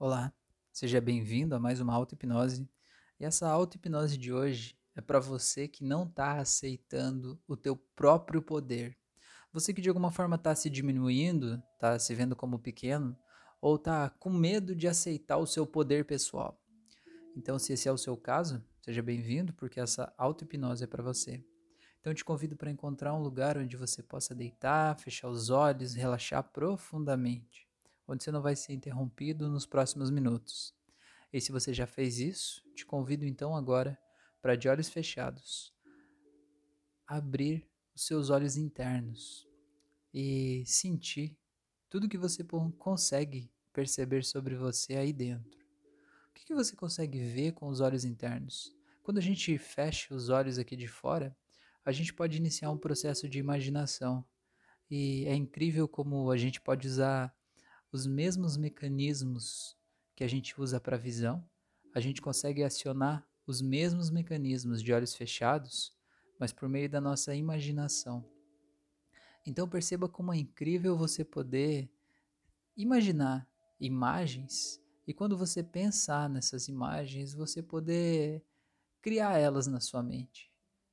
Olá, seja bem-vindo a mais uma auto-hipnose. E essa auto-hipnose de hoje é para você que não está aceitando o teu próprio poder. Você que de alguma forma está se diminuindo, está se vendo como pequeno, ou está com medo de aceitar o seu poder pessoal. Então, se esse é o seu caso, seja bem-vindo, porque essa auto-hipnose é para você. Então, te convido para encontrar um lugar onde você possa deitar, fechar os olhos, relaxar profundamente onde você não vai ser interrompido nos próximos minutos. E se você já fez isso, te convido então agora para, de olhos fechados, abrir os seus olhos internos e sentir tudo que você consegue perceber sobre você aí dentro. O que, que você consegue ver com os olhos internos? Quando a gente fecha os olhos aqui de fora, a gente pode iniciar um processo de imaginação. E é incrível como a gente pode usar os mesmos mecanismos que a gente usa para visão, a gente consegue acionar os mesmos mecanismos de olhos fechados, mas por meio da nossa imaginação. Então perceba como é incrível você poder imaginar imagens e quando você pensar nessas imagens, você poder criar elas na sua mente.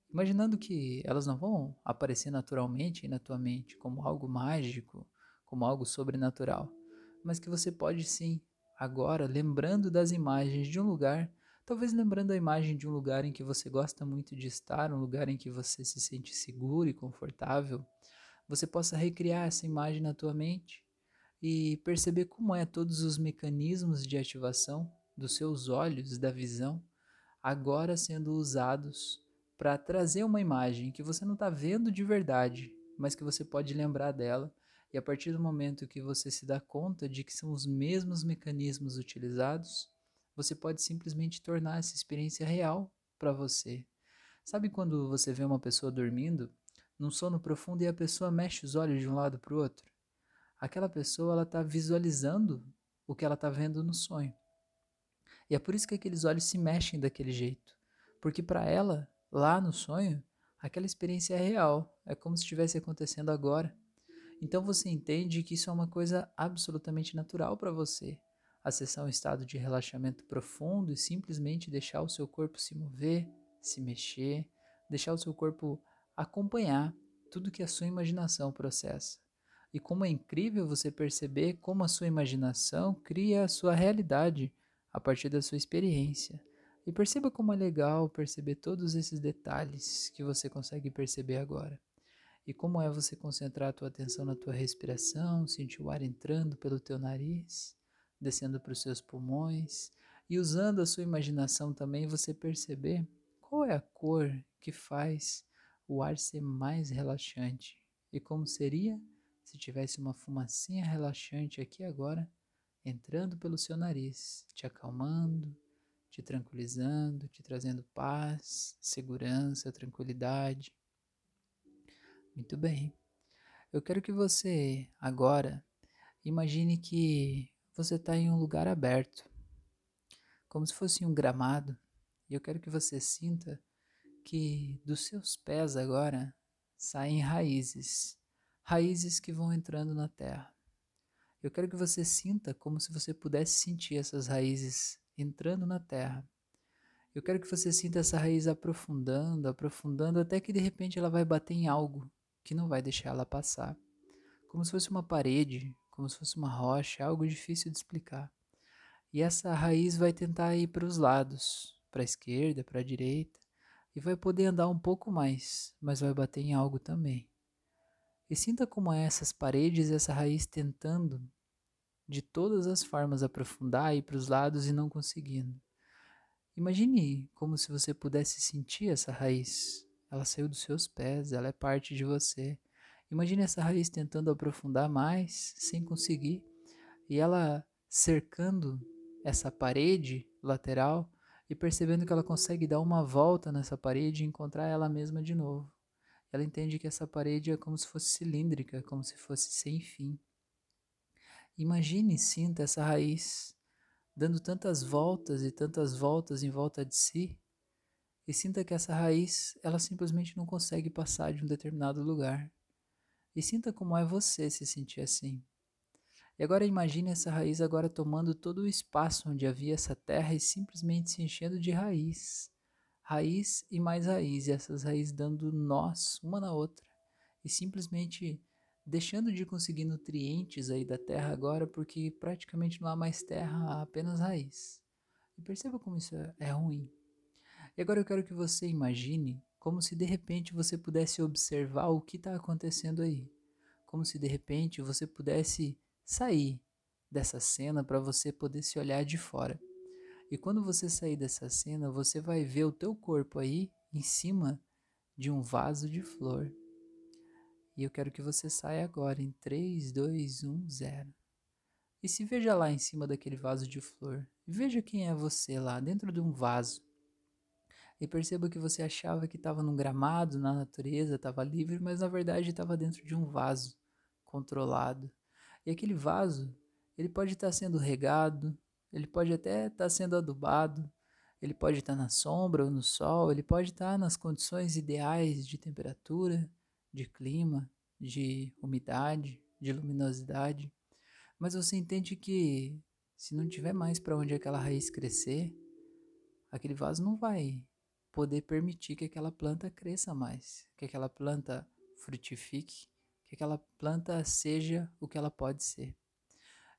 Imaginando que elas não vão aparecer naturalmente na tua mente como algo mágico, como algo sobrenatural mas que você pode sim, agora, lembrando das imagens de um lugar, talvez lembrando a imagem de um lugar em que você gosta muito de estar, um lugar em que você se sente seguro e confortável, você possa recriar essa imagem na tua mente e perceber como é todos os mecanismos de ativação dos seus olhos, da visão, agora sendo usados para trazer uma imagem que você não está vendo de verdade, mas que você pode lembrar dela e a partir do momento que você se dá conta de que são os mesmos mecanismos utilizados, você pode simplesmente tornar essa experiência real para você. Sabe quando você vê uma pessoa dormindo, num sono profundo e a pessoa mexe os olhos de um lado para o outro? Aquela pessoa ela está visualizando o que ela está vendo no sonho. E é por isso que aqueles olhos se mexem daquele jeito, porque para ela, lá no sonho, aquela experiência é real, é como se estivesse acontecendo agora. Então você entende que isso é uma coisa absolutamente natural para você. Acessar um estado de relaxamento profundo e simplesmente deixar o seu corpo se mover, se mexer, deixar o seu corpo acompanhar tudo que a sua imaginação processa. E como é incrível você perceber como a sua imaginação cria a sua realidade a partir da sua experiência. E perceba como é legal perceber todos esses detalhes que você consegue perceber agora. E como é você concentrar a tua atenção na tua respiração, sentir o ar entrando pelo teu nariz, descendo para os seus pulmões e usando a sua imaginação também você perceber qual é a cor que faz o ar ser mais relaxante e como seria se tivesse uma fumacinha relaxante aqui agora entrando pelo seu nariz, te acalmando, te tranquilizando, te trazendo paz, segurança, tranquilidade. Muito bem. Eu quero que você agora imagine que você está em um lugar aberto, como se fosse um gramado, e eu quero que você sinta que dos seus pés agora saem raízes, raízes que vão entrando na terra. Eu quero que você sinta como se você pudesse sentir essas raízes entrando na terra. Eu quero que você sinta essa raiz aprofundando, aprofundando, até que de repente ela vai bater em algo que não vai deixar ela passar. Como se fosse uma parede, como se fosse uma rocha, algo difícil de explicar. E essa raiz vai tentar ir para os lados, para a esquerda, para a direita, e vai poder andar um pouco mais, mas vai bater em algo também. E sinta como é essas paredes essa raiz tentando de todas as formas aprofundar e para os lados e não conseguindo. Imagine como se você pudesse sentir essa raiz ela saiu dos seus pés, ela é parte de você. Imagine essa raiz tentando aprofundar mais, sem conseguir, e ela cercando essa parede lateral e percebendo que ela consegue dar uma volta nessa parede e encontrar ela mesma de novo. Ela entende que essa parede é como se fosse cilíndrica, como se fosse sem fim. Imagine e sinta essa raiz dando tantas voltas e tantas voltas em volta de si, e sinta que essa raiz, ela simplesmente não consegue passar de um determinado lugar. E sinta como é você se sentir assim. E agora imagine essa raiz agora tomando todo o espaço onde havia essa terra e simplesmente se enchendo de raiz. Raiz e mais raiz, e essas raízes dando nós uma na outra. E simplesmente deixando de conseguir nutrientes aí da terra agora, porque praticamente não há mais terra, há apenas raiz. E perceba como isso é, é ruim. E agora eu quero que você imagine como se de repente você pudesse observar o que está acontecendo aí. Como se de repente você pudesse sair dessa cena para você poder se olhar de fora. E quando você sair dessa cena, você vai ver o teu corpo aí em cima de um vaso de flor. E eu quero que você saia agora em 3, 2, 1, 0. E se veja lá em cima daquele vaso de flor. Veja quem é você lá, dentro de um vaso. E perceba que você achava que estava num gramado, na natureza, estava livre, mas na verdade estava dentro de um vaso controlado. E aquele vaso, ele pode estar tá sendo regado, ele pode até estar tá sendo adubado, ele pode estar tá na sombra ou no sol, ele pode estar nas condições ideais de temperatura, de clima, de umidade, de luminosidade, mas você entende que se não tiver mais para onde aquela raiz crescer, aquele vaso não vai poder permitir que aquela planta cresça mais, que aquela planta frutifique, que aquela planta seja o que ela pode ser.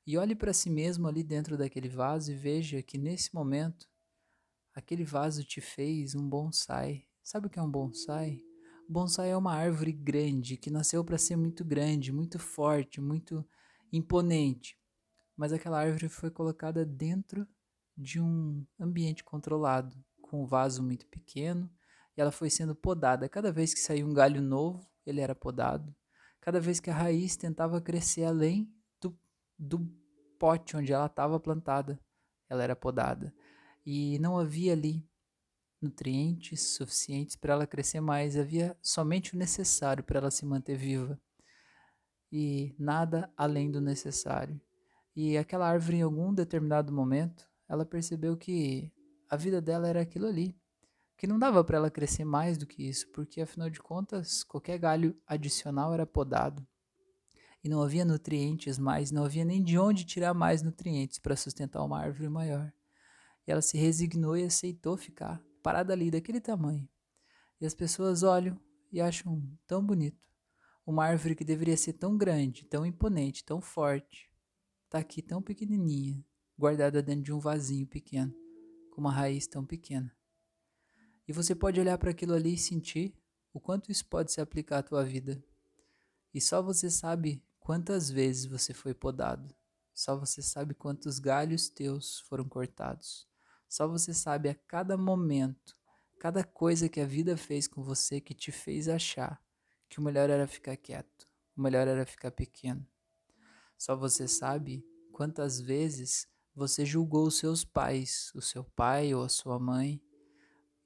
E olhe para si mesmo ali dentro daquele vaso e veja que nesse momento aquele vaso te fez um bonsai. Sabe o que é um bonsai? Bonsai é uma árvore grande que nasceu para ser muito grande, muito forte, muito imponente. Mas aquela árvore foi colocada dentro de um ambiente controlado, com um vaso muito pequeno, e ela foi sendo podada. Cada vez que saía um galho novo, ele era podado. Cada vez que a raiz tentava crescer além do, do pote onde ela estava plantada, ela era podada. E não havia ali nutrientes suficientes para ela crescer mais, havia somente o necessário para ela se manter viva e nada além do necessário. E aquela árvore, em algum determinado momento, ela percebeu que a vida dela era aquilo ali, que não dava para ela crescer mais do que isso, porque afinal de contas, qualquer galho adicional era podado. E não havia nutrientes mais, não havia nem de onde tirar mais nutrientes para sustentar uma árvore maior. E ela se resignou e aceitou ficar parada ali daquele tamanho. E as pessoas olham e acham tão bonito. Uma árvore que deveria ser tão grande, tão imponente, tão forte, está aqui tão pequenininha, guardada dentro de um vasinho pequeno, com uma raiz tão pequena. E você pode olhar para aquilo ali e sentir o quanto isso pode se aplicar à tua vida. E só você sabe quantas vezes você foi podado. Só você sabe quantos galhos teus foram cortados. Só você sabe a cada momento, cada coisa que a vida fez com você que te fez achar que o melhor era ficar quieto, o melhor era ficar pequeno. Só você sabe quantas vezes você julgou os seus pais, o seu pai ou a sua mãe,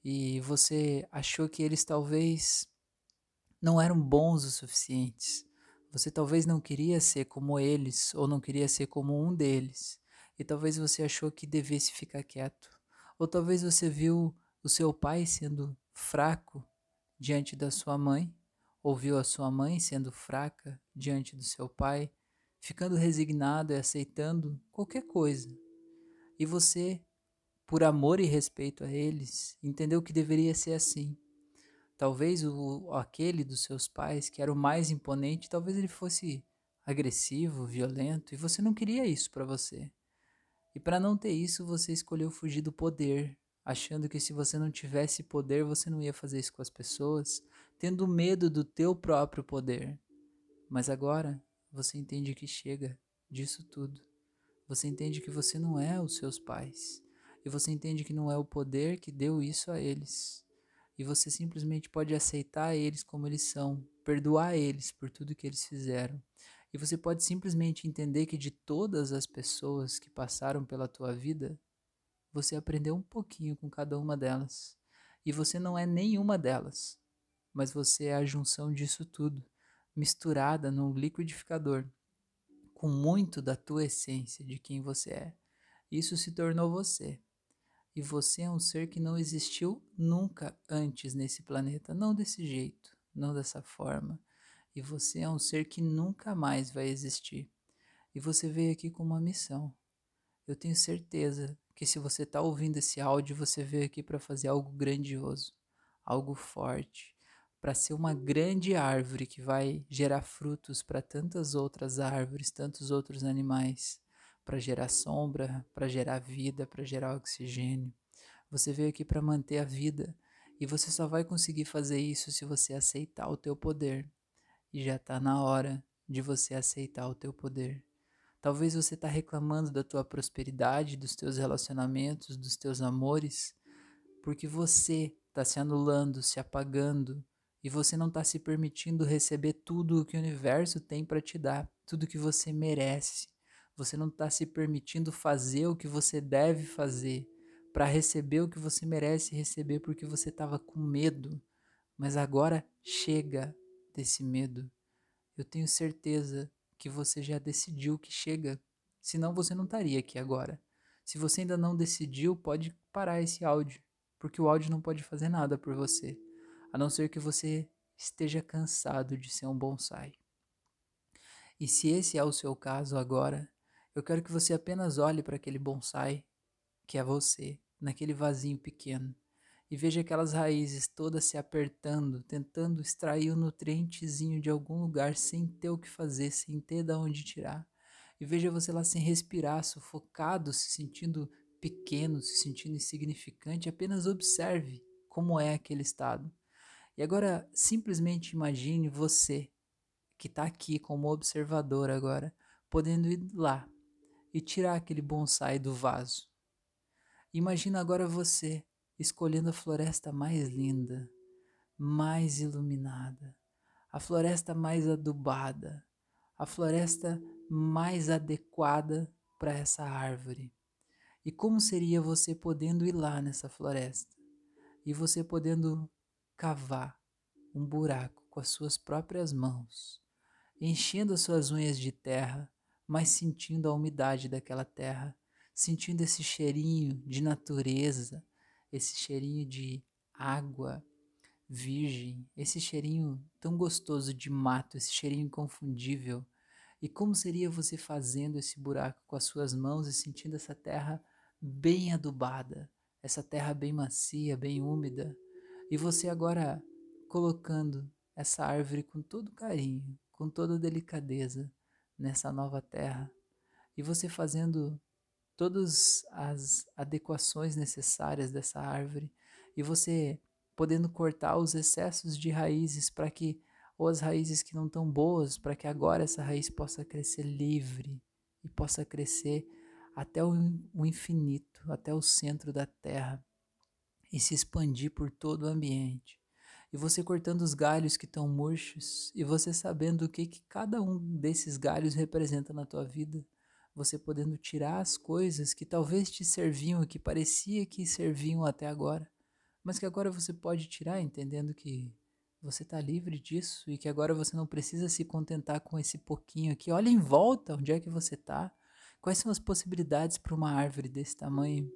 e você achou que eles talvez não eram bons o suficientes. Você talvez não queria ser como eles ou não queria ser como um deles e talvez você achou que devesse ficar quieto. Ou talvez você viu o seu pai sendo fraco diante da sua mãe, ou viu a sua mãe sendo fraca diante do seu pai, ficando resignado e aceitando qualquer coisa. E você, por amor e respeito a eles, entendeu que deveria ser assim. Talvez o aquele dos seus pais que era o mais imponente, talvez ele fosse agressivo, violento, e você não queria isso para você. E para não ter isso, você escolheu fugir do poder, achando que se você não tivesse poder, você não ia fazer isso com as pessoas, tendo medo do teu próprio poder. Mas agora você entende que chega disso tudo. Você entende que você não é os seus pais. E você entende que não é o poder que deu isso a eles. E você simplesmente pode aceitar eles como eles são, perdoar eles por tudo que eles fizeram e você pode simplesmente entender que de todas as pessoas que passaram pela tua vida, você aprendeu um pouquinho com cada uma delas. E você não é nenhuma delas, mas você é a junção disso tudo, misturada num liquidificador, com muito da tua essência, de quem você é. Isso se tornou você. E você é um ser que não existiu nunca antes nesse planeta, não desse jeito, não dessa forma e você é um ser que nunca mais vai existir. e você veio aqui com uma missão. Eu tenho certeza que se você está ouvindo esse áudio, você veio aqui para fazer algo grandioso, algo forte, para ser uma grande árvore que vai gerar frutos para tantas outras árvores, tantos outros animais, para gerar sombra, para gerar vida, para gerar oxigênio. Você veio aqui para manter a vida e você só vai conseguir fazer isso se você aceitar o teu poder. E já está na hora de você aceitar o teu poder. Talvez você está reclamando da tua prosperidade, dos teus relacionamentos, dos teus amores, porque você está se anulando, se apagando e você não está se permitindo receber tudo o que o universo tem para te dar, tudo que você merece. Você não está se permitindo fazer o que você deve fazer para receber o que você merece receber porque você estava com medo. Mas agora chega desse medo. Eu tenho certeza que você já decidiu que chega, senão você não estaria aqui agora. Se você ainda não decidiu, pode parar esse áudio, porque o áudio não pode fazer nada por você, a não ser que você esteja cansado de ser um bonsai. E se esse é o seu caso agora, eu quero que você apenas olhe para aquele bonsai que é você, naquele vasinho pequeno e veja aquelas raízes todas se apertando, tentando extrair o nutrientezinho de algum lugar sem ter o que fazer, sem ter de onde tirar. E veja você lá sem respirar, sufocado, se sentindo pequeno, se sentindo insignificante. Apenas observe como é aquele estado. E agora simplesmente imagine você que está aqui como observador agora, podendo ir lá e tirar aquele bonsai do vaso. Imagina agora você escolhendo a floresta mais linda, mais iluminada, a floresta mais adubada, a floresta mais adequada para essa árvore. E como seria você podendo ir lá nessa floresta e você podendo cavar um buraco com as suas próprias mãos, enchendo as suas unhas de terra, mas sentindo a umidade daquela terra, sentindo esse cheirinho de natureza, esse cheirinho de água virgem, esse cheirinho tão gostoso de mato, esse cheirinho inconfundível. E como seria você fazendo esse buraco com as suas mãos e sentindo essa terra bem adubada, essa terra bem macia, bem úmida, e você agora colocando essa árvore com todo carinho, com toda delicadeza nessa nova terra, e você fazendo todas as adequações necessárias dessa árvore. E você podendo cortar os excessos de raízes para que ou as raízes que não estão boas, para que agora essa raiz possa crescer livre e possa crescer até o, infinito, até o centro da terra e se expandir por todo o ambiente. E você cortando os galhos que estão murchos e você sabendo o que, que cada um desses galhos representa na tua vida você podendo tirar as coisas que talvez te serviam, que parecia que serviam até agora, mas que agora você pode tirar, entendendo que você está livre disso e que agora você não precisa se contentar com esse pouquinho aqui. Olha em volta onde é que você está, quais são as possibilidades para uma árvore desse tamanho.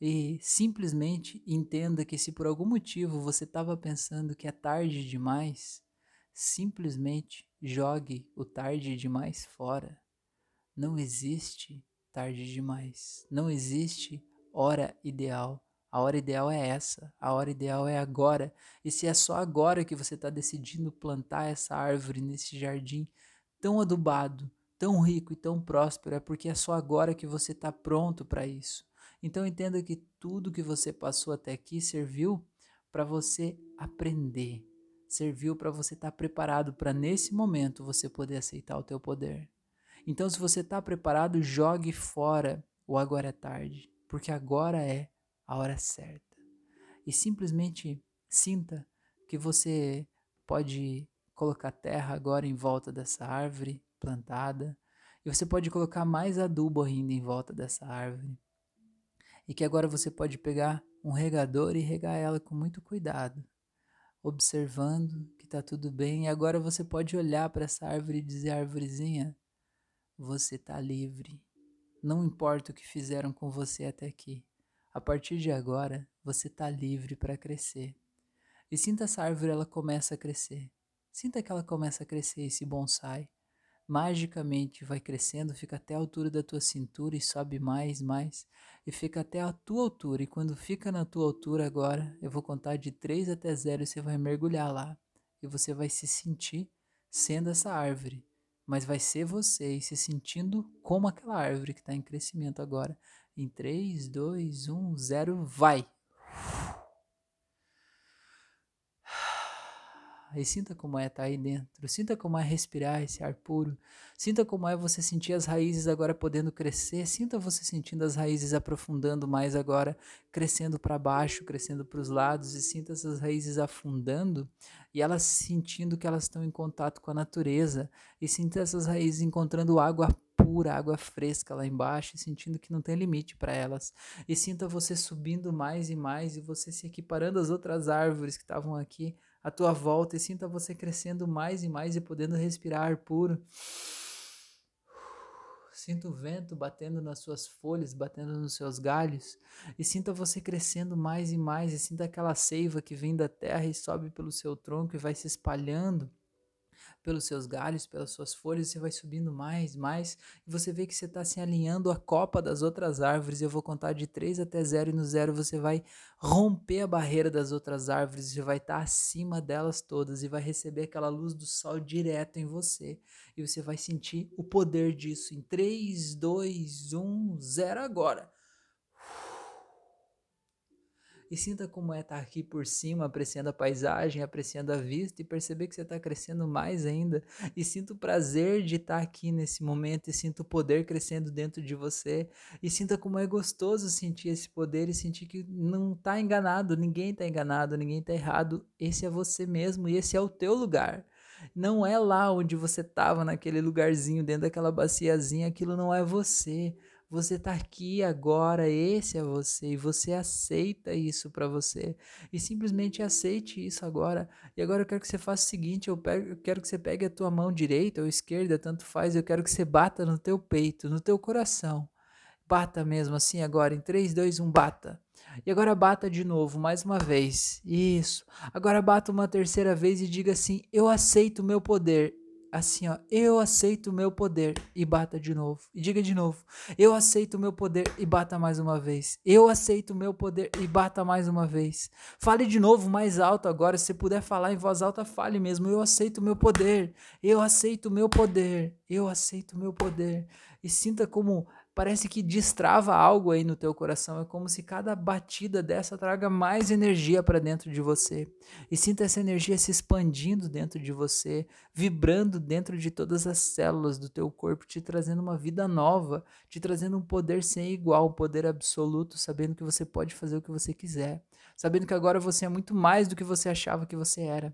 E simplesmente entenda que se por algum motivo você estava pensando que é tarde demais, simplesmente jogue o tarde demais fora. Não existe tarde demais. Não existe hora ideal. A hora ideal é essa. A hora ideal é agora. E se é só agora que você está decidindo plantar essa árvore nesse jardim tão adubado, tão rico e tão próspero, é porque é só agora que você está pronto para isso. Então entenda que tudo que você passou até aqui serviu para você aprender, serviu para você estar tá preparado para nesse momento você poder aceitar o teu poder. Então, se você está preparado, jogue fora o agora é tarde, porque agora é a hora certa. E simplesmente sinta que você pode colocar terra agora em volta dessa árvore plantada, e você pode colocar mais adubo ainda em volta dessa árvore. E que agora você pode pegar um regador e regar ela com muito cuidado, observando que está tudo bem. E agora você pode olhar para essa árvore e dizer: árvorezinha, você está livre. Não importa o que fizeram com você até aqui. A partir de agora, você está livre para crescer. E sinta essa árvore, ela começa a crescer. Sinta que ela começa a crescer, esse bonsai. Magicamente vai crescendo, fica até a altura da tua cintura e sobe mais, mais, e fica até a tua altura. E quando fica na tua altura agora, eu vou contar de 3 até 0 e você vai mergulhar lá. E você vai se sentir sendo essa árvore. Mas vai ser você e se sentindo como aquela árvore que está em crescimento agora. Em 3, 2, 1, 0, vai! E sinta como é estar tá aí dentro. Sinta como é respirar esse ar puro. Sinta como é você sentir as raízes agora podendo crescer. Sinta você sentindo as raízes aprofundando mais agora, crescendo para baixo, crescendo para os lados e sinta essas raízes afundando e elas sentindo que elas estão em contato com a natureza e sinta essas raízes encontrando água pura, água fresca lá embaixo sentindo que não tem limite para elas. E sinta você subindo mais e mais e você se equiparando às outras árvores que estavam aqui à tua volta e sinta você crescendo mais e mais e podendo respirar ar puro. Sinta o vento batendo nas suas folhas, batendo nos seus galhos, e sinta você crescendo mais e mais, e sinta aquela seiva que vem da terra e sobe pelo seu tronco e vai se espalhando pelos seus galhos, pelas suas folhas, você vai subindo mais, mais, e você vê que você está se alinhando à copa das outras árvores. Eu vou contar de 3 até 0, e no zero você vai romper a barreira das outras árvores, você vai estar tá acima delas todas e vai receber aquela luz do sol direto em você. E você vai sentir o poder disso em 3, 2, 1, 0 agora e sinta como é estar aqui por cima, apreciando a paisagem, apreciando a vista e perceber que você está crescendo mais ainda. E sinta o prazer de estar aqui nesse momento e sinta o poder crescendo dentro de você. E sinta como é gostoso sentir esse poder e sentir que não está enganado, ninguém está enganado, ninguém está errado. Esse é você mesmo e esse é o teu lugar. Não é lá onde você estava, naquele lugarzinho, dentro daquela baciazinha, aquilo não é você. Você está aqui agora, esse é você, e você aceita isso para você. E simplesmente aceite isso agora. E agora eu quero que você faça o seguinte: eu, pego, eu quero que você pegue a tua mão direita ou esquerda, tanto faz, eu quero que você bata no teu peito, no teu coração. Bata mesmo assim agora, em 3, 2, 1, bata. E agora bata de novo, mais uma vez. Isso. Agora bata uma terceira vez e diga assim: Eu aceito o meu poder assim, ó, eu aceito o meu poder e bata de novo. E diga de novo, eu aceito o meu poder e bata mais uma vez. Eu aceito o meu poder e bata mais uma vez. Fale de novo mais alto agora, se puder falar em voz alta, fale mesmo. Eu aceito o meu poder. Eu aceito o meu poder. Eu aceito o meu poder. E sinta como parece que destrava algo aí no teu coração. É como se cada batida dessa traga mais energia para dentro de você. E sinta essa energia se expandindo dentro de você, vibrando dentro de todas as células do teu corpo, te trazendo uma vida nova, te trazendo um poder sem igual, um poder absoluto, sabendo que você pode fazer o que você quiser, sabendo que agora você é muito mais do que você achava que você era.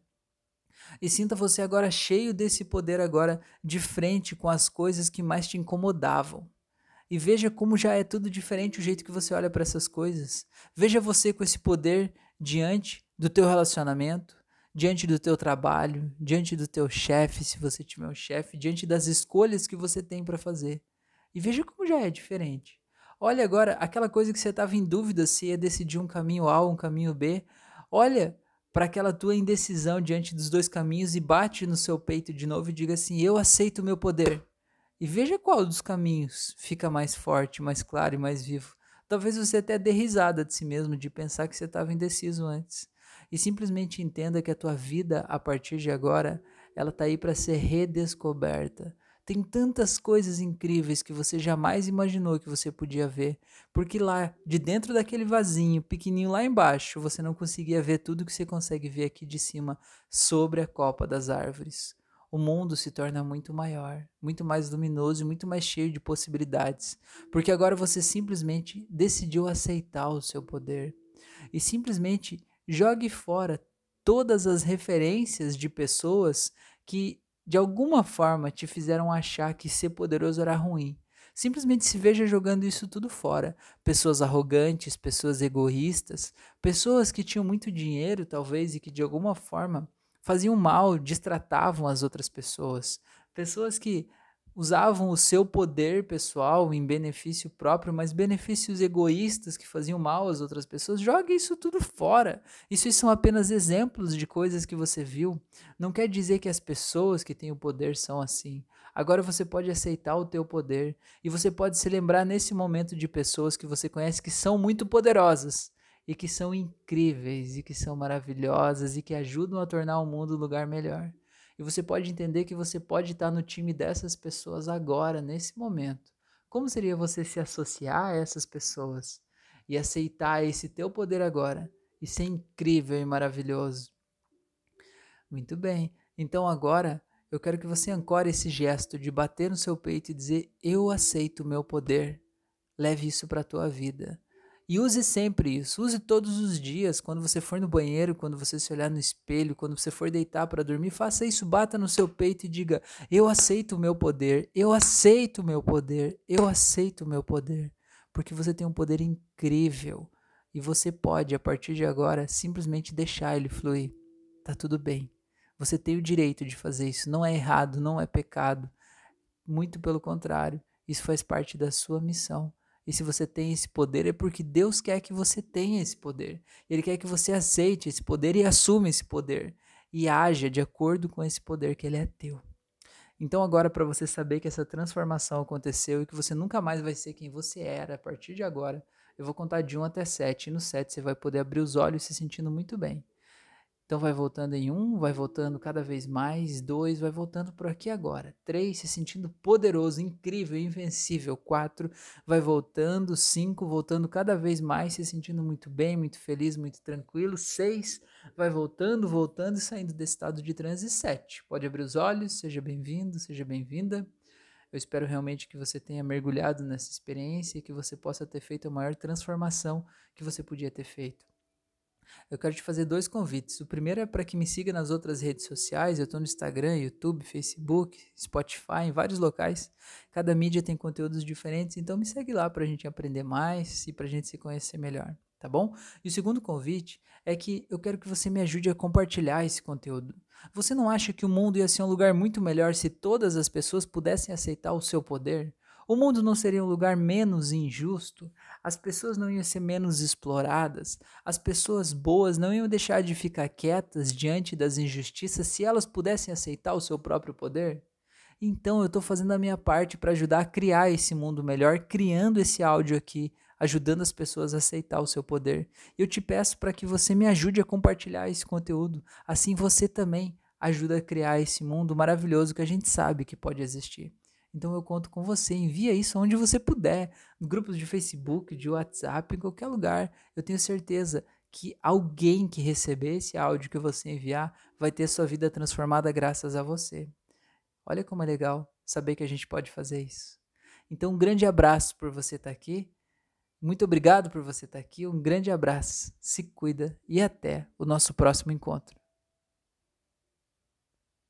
E sinta você agora cheio desse poder agora de frente com as coisas que mais te incomodavam e veja como já é tudo diferente o jeito que você olha para essas coisas. Veja você com esse poder diante do teu relacionamento, diante do teu trabalho, diante do teu chefe, se você tiver um chefe, diante das escolhas que você tem para fazer. E veja como já é diferente. Olha agora aquela coisa que você estava em dúvida se ia decidir um caminho A ou um caminho B. Olha para aquela tua indecisão diante dos dois caminhos e bate no seu peito de novo e diga assim: Eu aceito o meu poder. E veja qual dos caminhos fica mais forte, mais claro e mais vivo. Talvez você até dê risada de si mesmo, de pensar que você estava indeciso antes. E simplesmente entenda que a tua vida, a partir de agora, ela está aí para ser redescoberta. Tem tantas coisas incríveis que você jamais imaginou que você podia ver, porque lá, de dentro daquele vasinho pequenininho lá embaixo, você não conseguia ver tudo que você consegue ver aqui de cima sobre a copa das árvores o mundo se torna muito maior, muito mais luminoso e muito mais cheio de possibilidades, porque agora você simplesmente decidiu aceitar o seu poder e simplesmente jogue fora todas as referências de pessoas que de alguma forma te fizeram achar que ser poderoso era ruim. Simplesmente se veja jogando isso tudo fora. Pessoas arrogantes, pessoas egoístas, pessoas que tinham muito dinheiro, talvez, e que de alguma forma faziam mal, distratavam as outras pessoas. Pessoas que usavam o seu poder pessoal em benefício próprio, mas benefícios egoístas que faziam mal às outras pessoas. Jogue isso tudo fora. Isso são apenas exemplos de coisas que você viu. Não quer dizer que as pessoas que têm o poder são assim. Agora você pode aceitar o teu poder e você pode se lembrar nesse momento de pessoas que você conhece que são muito poderosas e que são incríveis e que são maravilhosas e que ajudam a tornar o mundo um lugar melhor. E você pode entender que você pode estar no time dessas pessoas agora, nesse momento. Como seria você se associar a essas pessoas e aceitar esse teu poder agora e ser incrível e maravilhoso? Muito bem. Então agora eu quero que você ancore esse gesto de bater no seu peito e dizer: Eu aceito o meu poder. Leve isso para a tua vida. E use sempre isso. Use todos os dias, quando você for no banheiro, quando você se olhar no espelho, quando você for deitar para dormir, faça isso, bata no seu peito e diga: Eu aceito o meu poder, eu aceito o meu poder, eu aceito o meu poder. Porque você tem um poder incrível e você pode, a partir de agora, simplesmente deixar ele fluir. Tá tudo bem. Você tem o direito de fazer isso. Não é errado, não é pecado. Muito pelo contrário, isso faz parte da sua missão. E se você tem esse poder, é porque Deus quer que você tenha esse poder. Ele quer que você aceite esse poder e assuma esse poder. E haja de acordo com esse poder que ele é teu. Então, agora, para você saber que essa transformação aconteceu e que você nunca mais vai ser quem você era a partir de agora, eu vou contar de 1 até 7. E no 7 você vai poder abrir os olhos se sentindo muito bem. Então vai voltando em um, vai voltando cada vez mais, dois, vai voltando por aqui agora. Três, se sentindo poderoso, incrível, invencível. Quatro, vai voltando. Cinco, voltando cada vez mais, se sentindo muito bem, muito feliz, muito tranquilo. Seis, vai voltando, voltando e saindo desse estado de transe. Sete, pode abrir os olhos, seja bem-vindo, seja bem-vinda. Eu espero realmente que você tenha mergulhado nessa experiência e que você possa ter feito a maior transformação que você podia ter feito eu quero te fazer dois convites. O primeiro é para que me siga nas outras redes sociais. Eu estou no Instagram, YouTube, Facebook, Spotify, em vários locais. Cada mídia tem conteúdos diferentes, então me segue lá para a gente aprender mais e para a gente se conhecer melhor, tá bom? E o segundo convite é que eu quero que você me ajude a compartilhar esse conteúdo. Você não acha que o mundo ia ser um lugar muito melhor se todas as pessoas pudessem aceitar o seu poder? O mundo não seria um lugar menos injusto, as pessoas não iam ser menos exploradas, as pessoas boas não iam deixar de ficar quietas diante das injustiças se elas pudessem aceitar o seu próprio poder? Então eu estou fazendo a minha parte para ajudar a criar esse mundo melhor, criando esse áudio aqui, ajudando as pessoas a aceitar o seu poder. Eu te peço para que você me ajude a compartilhar esse conteúdo, assim você também ajuda a criar esse mundo maravilhoso que a gente sabe que pode existir. Então eu conto com você. Envia isso onde você puder, grupos de Facebook, de WhatsApp, em qualquer lugar. Eu tenho certeza que alguém que receber esse áudio que você enviar vai ter sua vida transformada graças a você. Olha como é legal saber que a gente pode fazer isso. Então, um grande abraço por você estar aqui. Muito obrigado por você estar aqui. Um grande abraço. Se cuida e até o nosso próximo encontro.